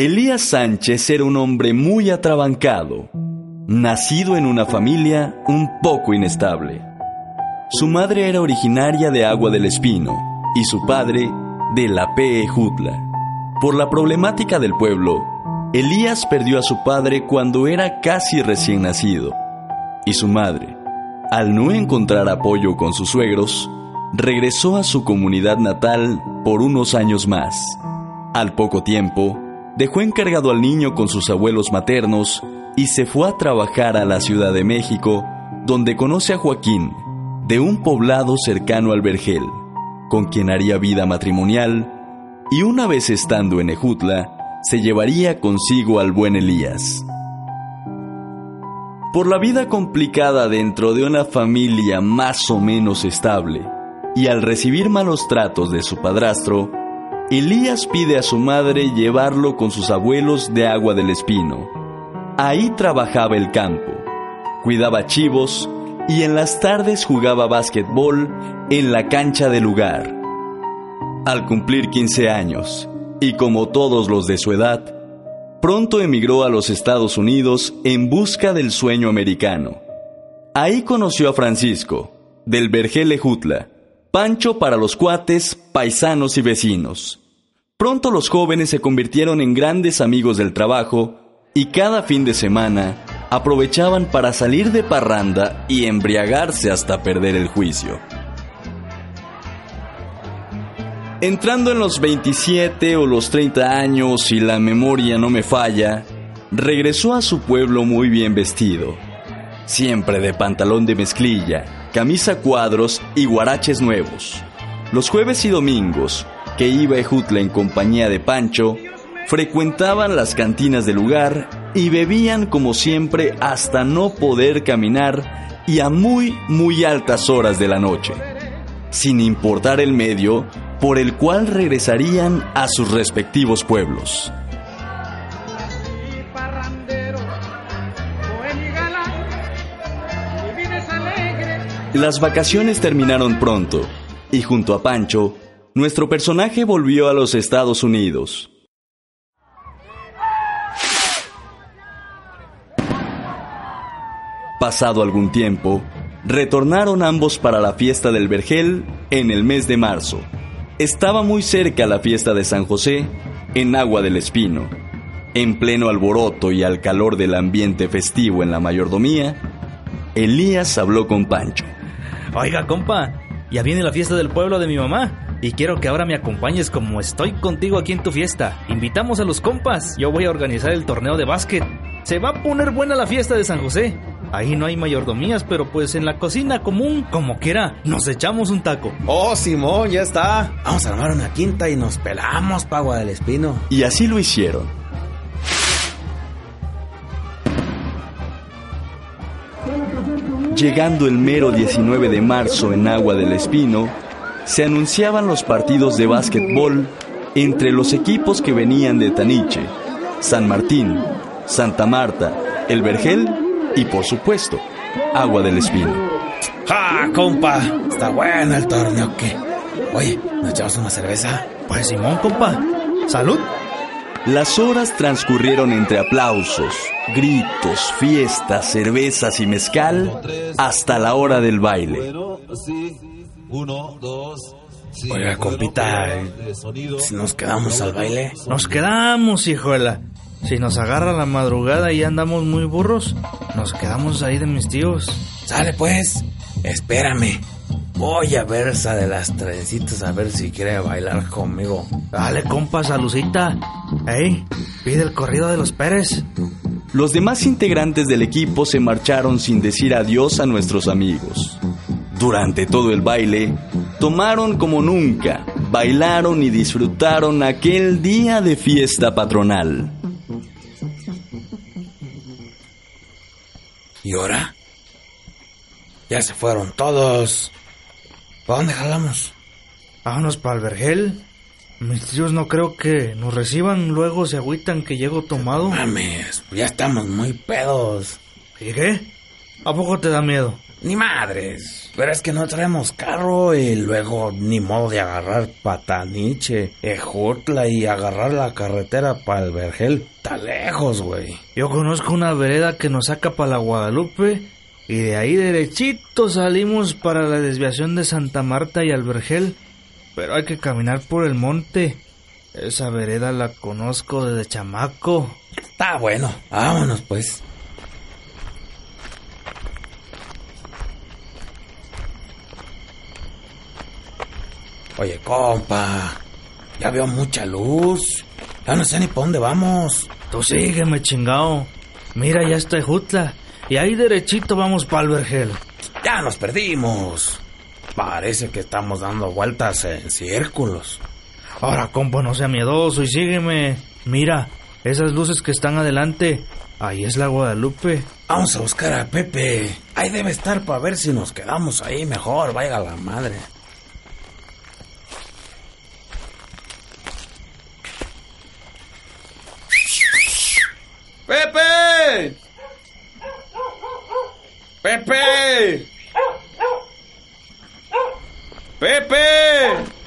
Elías Sánchez era un hombre muy atrabancado, nacido en una familia un poco inestable. Su madre era originaria de Agua del Espino y su padre de la P.E. Jutla. Por la problemática del pueblo, Elías perdió a su padre cuando era casi recién nacido y su madre, al no encontrar apoyo con sus suegros, regresó a su comunidad natal por unos años más. Al poco tiempo, dejó encargado al niño con sus abuelos maternos y se fue a trabajar a la Ciudad de México, donde conoce a Joaquín, de un poblado cercano al Vergel, con quien haría vida matrimonial, y una vez estando en Ejutla, se llevaría consigo al buen Elías. Por la vida complicada dentro de una familia más o menos estable, y al recibir malos tratos de su padrastro, Elías pide a su madre llevarlo con sus abuelos de Agua del Espino. Ahí trabajaba el campo, cuidaba chivos y en las tardes jugaba básquetbol en la cancha del lugar. Al cumplir 15 años, y como todos los de su edad, pronto emigró a los Estados Unidos en busca del sueño americano. Ahí conoció a Francisco, del Vergele Jutla, Pancho para los cuates, paisanos y vecinos. Pronto los jóvenes se convirtieron en grandes amigos del trabajo y cada fin de semana aprovechaban para salir de parranda y embriagarse hasta perder el juicio. Entrando en los 27 o los 30 años, si la memoria no me falla, regresó a su pueblo muy bien vestido, siempre de pantalón de mezclilla, camisa cuadros y guaraches nuevos. Los jueves y domingos, que iba Ejutla en compañía de Pancho, frecuentaban las cantinas del lugar y bebían como siempre hasta no poder caminar y a muy, muy altas horas de la noche, sin importar el medio por el cual regresarían a sus respectivos pueblos. Las vacaciones terminaron pronto, y junto a Pancho, nuestro personaje volvió a los Estados Unidos. Pasado algún tiempo, retornaron ambos para la fiesta del Vergel en el mes de marzo. Estaba muy cerca la fiesta de San José, en Agua del Espino. En pleno alboroto y al calor del ambiente festivo en la mayordomía, Elías habló con Pancho. Oiga, compa, ya viene la fiesta del pueblo de mi mamá. Y quiero que ahora me acompañes como estoy contigo aquí en tu fiesta. Invitamos a los compas. Yo voy a organizar el torneo de básquet. Se va a poner buena la fiesta de San José. Ahí no hay mayordomías, pero pues en la cocina común, como quiera, nos echamos un taco. Oh, Simón, ya está. Vamos a armar una quinta y nos pelamos pa' Agua del Espino. Y así lo hicieron. Llegando el mero 19 de marzo en Agua del Espino, se anunciaban los partidos de básquetbol entre los equipos que venían de Taniche, San Martín, Santa Marta, El Vergel y por supuesto, Agua del Espino. ¡Ja, compa! Está bueno el torneo, ¿qué? Oye, ¿nos echamos una cerveza? Pues Simón, compa. ¡Salud! Las horas transcurrieron entre aplausos, gritos, fiestas, cervezas y mezcal hasta la hora del baile. Oiga, compita, si nos quedamos al baile. Nos quedamos, hijuela. Si nos agarra la madrugada y andamos muy burros, nos quedamos ahí de mis tíos. Sale pues, espérame. Voy a ver esa de las trencitas a ver si quiere bailar conmigo. Dale, compa, salucita. Ey, pide el corrido de los Pérez. Los demás integrantes del equipo se marcharon sin decir adiós a nuestros amigos. Durante todo el baile, tomaron como nunca, bailaron y disfrutaron aquel día de fiesta patronal. ¿Y ahora? Ya se fueron todos. ¿Para dónde jalamos? Vámonos para el vergel. Mis tíos no creo que nos reciban, luego se agüitan que llego tomado. Mames, ya estamos muy pedos. ¿Y qué? ¿A poco te da miedo? Ni madres. Pero es que no traemos carro y luego ni modo de agarrar pataniche, ejutla y agarrar la carretera para el Vergel. Está lejos, güey. Yo conozco una vereda que nos saca para la Guadalupe y de ahí derechito salimos para la desviación de Santa Marta y Albergel. Pero hay que caminar por el monte. Esa vereda la conozco desde chamaco. Está bueno, vámonos pues. Oye, compa, ya veo mucha luz. Ya no sé ni para dónde vamos. Tú sígueme, chingao. Mira, ya está Jutla. Y ahí derechito vamos para el vergel. Ya nos perdimos. Parece que estamos dando vueltas en círculos. Ahora, compa, no sea miedoso y sígueme. Mira, esas luces que están adelante. Ahí es la Guadalupe. Vamos a buscar a Pepe. Ahí debe estar para ver si nos quedamos ahí mejor. Vaya la madre. ¡Pepe! ¡Pepe! ¡Pepe!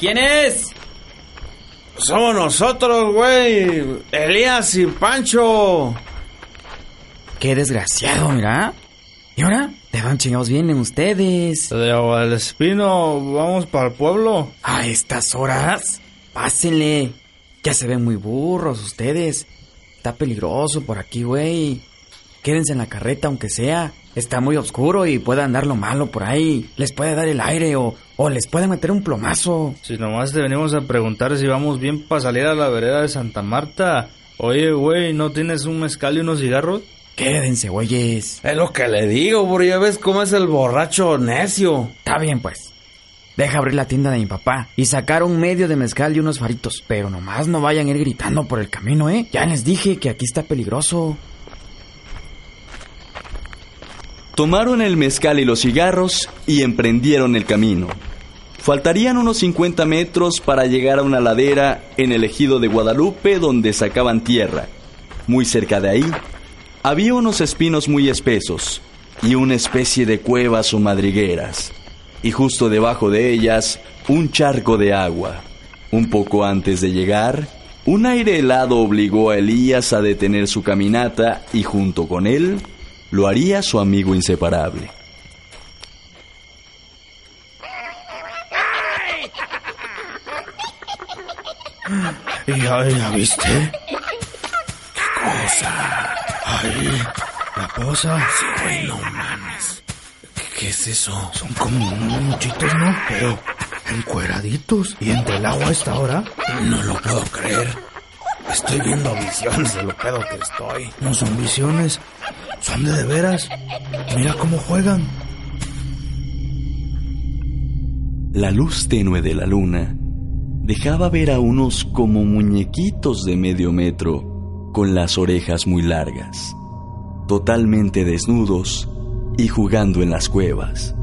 ¿Quién es? Somos nosotros, güey. Elías y Pancho. Qué desgraciado, mira. ¿Y ahora? ¿De dónde chingados vienen ustedes? De del Espino, vamos para el pueblo. ¿A estas horas? Pásenle. Ya se ven muy burros ustedes. Está peligroso por aquí, güey. Quédense en la carreta aunque sea. Está muy oscuro y puede andar lo malo por ahí. Les puede dar el aire o, o les puede meter un plomazo. Si nomás te venimos a preguntar si vamos bien para salir a la vereda de Santa Marta. Oye, güey, ¿no tienes un mezcal y unos cigarros? Quédense, güeyes. Es lo que le digo, bro. Ya ves cómo es el borracho necio. Está bien, pues. Deja abrir la tienda de mi papá y sacar un medio de mezcal y unos faritos. Pero nomás no vayan a ir gritando por el camino, ¿eh? Ya les dije que aquí está peligroso. Tomaron el mezcal y los cigarros y emprendieron el camino. Faltarían unos 50 metros para llegar a una ladera en el ejido de Guadalupe donde sacaban tierra. Muy cerca de ahí había unos espinos muy espesos y una especie de cuevas o madrigueras. Y justo debajo de ellas un charco de agua. Un poco antes de llegar, un aire helado obligó a Elías a detener su caminata y junto con él lo haría su amigo inseparable. ¿Y ya, ya viste? ¿Qué cosa? Ay, la cosa. Sí, güey, no mames. ¿Qué, qué es eso? Son como unos muchitos, ¿no? Pero encueraditos. ¿Y entre el agua a esta hora? No lo puedo creer. Estoy viendo visiones de lo pedo que estoy. No son visiones, son de de veras. Mira cómo juegan. La luz tenue de la luna dejaba ver a unos como muñequitos de medio metro, con las orejas muy largas, totalmente desnudos y jugando en las cuevas.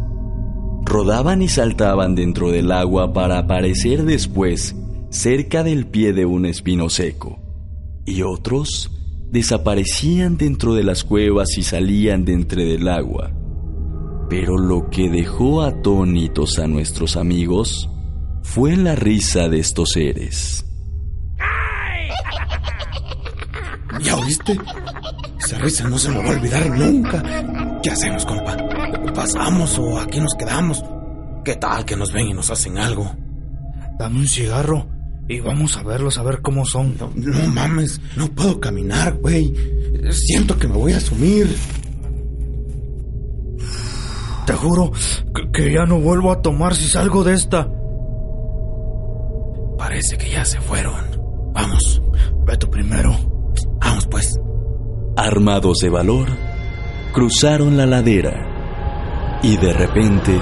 Rodaban y saltaban dentro del agua para aparecer después cerca del pie de un espino seco, y otros desaparecían dentro de las cuevas y salían de entre del agua. Pero lo que dejó atónitos a nuestros amigos fue la risa de estos seres. ¿Ya oíste? Esa risa no se me va a olvidar nunca. ¿Qué hacemos, compa? ¿Pasamos o aquí nos quedamos? ¿Qué tal que nos ven y nos hacen algo? Dame un cigarro y vamos a verlos a ver cómo son. No, no mames, no puedo caminar, güey. Siento que me voy a sumir. Te juro que, que ya no vuelvo a tomar si salgo de esta. Parece que ya se fueron. Vamos, Ve tú primero. vamos pues. Armados de valor, cruzaron la ladera y de repente...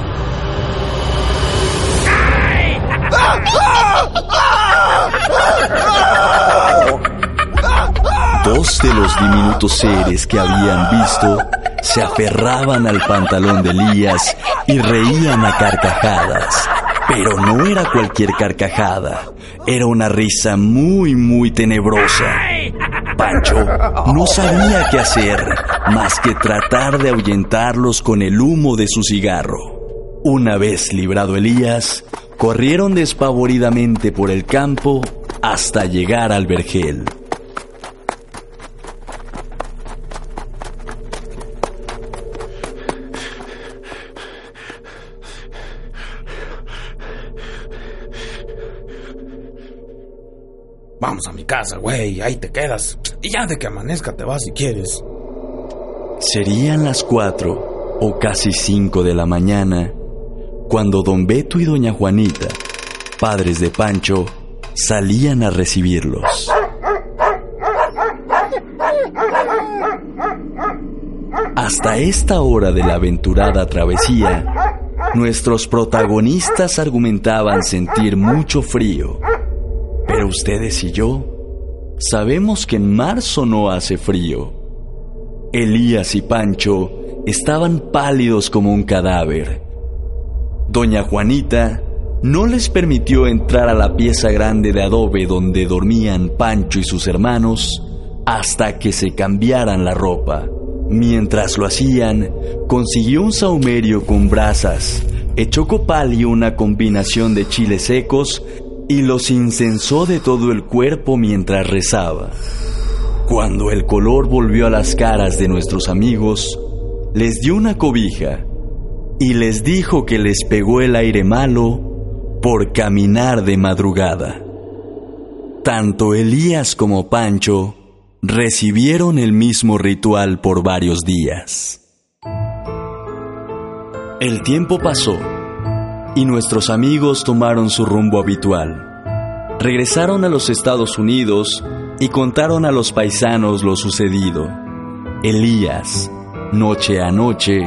Dos de los diminutos seres que habían visto se aferraban al pantalón de Elías y reían a carcajadas. Pero no era cualquier carcajada, era una risa muy, muy tenebrosa. Pancho no sabía qué hacer más que tratar de ahuyentarlos con el humo de su cigarro. Una vez librado Elías, corrieron despavoridamente por el campo hasta llegar al vergel. Vamos a mi casa, güey, ahí te quedas. Y ya de que amanezca te vas si quieres. Serían las cuatro o casi cinco de la mañana cuando don Beto y doña Juanita, padres de Pancho, salían a recibirlos. Hasta esta hora de la aventurada travesía, nuestros protagonistas argumentaban sentir mucho frío ustedes y yo sabemos que en marzo no hace frío. Elías y Pancho estaban pálidos como un cadáver. Doña Juanita no les permitió entrar a la pieza grande de adobe donde dormían Pancho y sus hermanos hasta que se cambiaran la ropa. Mientras lo hacían, consiguió un saumerio con brasas, echó copal y una combinación de chiles secos y los incensó de todo el cuerpo mientras rezaba. Cuando el color volvió a las caras de nuestros amigos, les dio una cobija y les dijo que les pegó el aire malo por caminar de madrugada. Tanto Elías como Pancho recibieron el mismo ritual por varios días. El tiempo pasó y nuestros amigos tomaron su rumbo habitual. Regresaron a los Estados Unidos y contaron a los paisanos lo sucedido. Elías, noche a noche,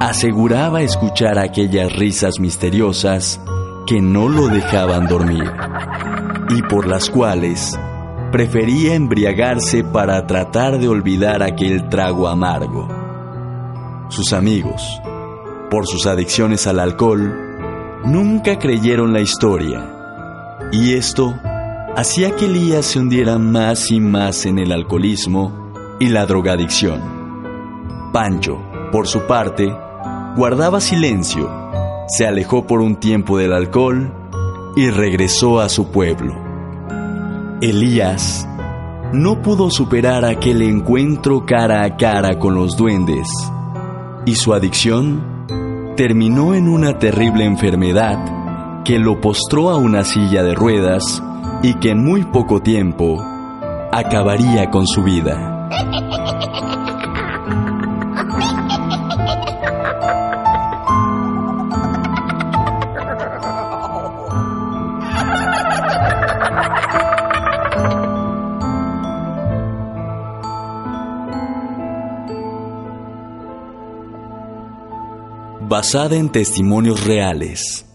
aseguraba escuchar aquellas risas misteriosas que no lo dejaban dormir y por las cuales prefería embriagarse para tratar de olvidar aquel trago amargo. Sus amigos, por sus adicciones al alcohol, nunca creyeron la historia. Y esto hacía que Elías se hundiera más y más en el alcoholismo y la drogadicción. Pancho, por su parte, guardaba silencio, se alejó por un tiempo del alcohol y regresó a su pueblo. Elías no pudo superar aquel encuentro cara a cara con los duendes y su adicción terminó en una terrible enfermedad que lo postró a una silla de ruedas y que en muy poco tiempo acabaría con su vida. Basada en testimonios reales.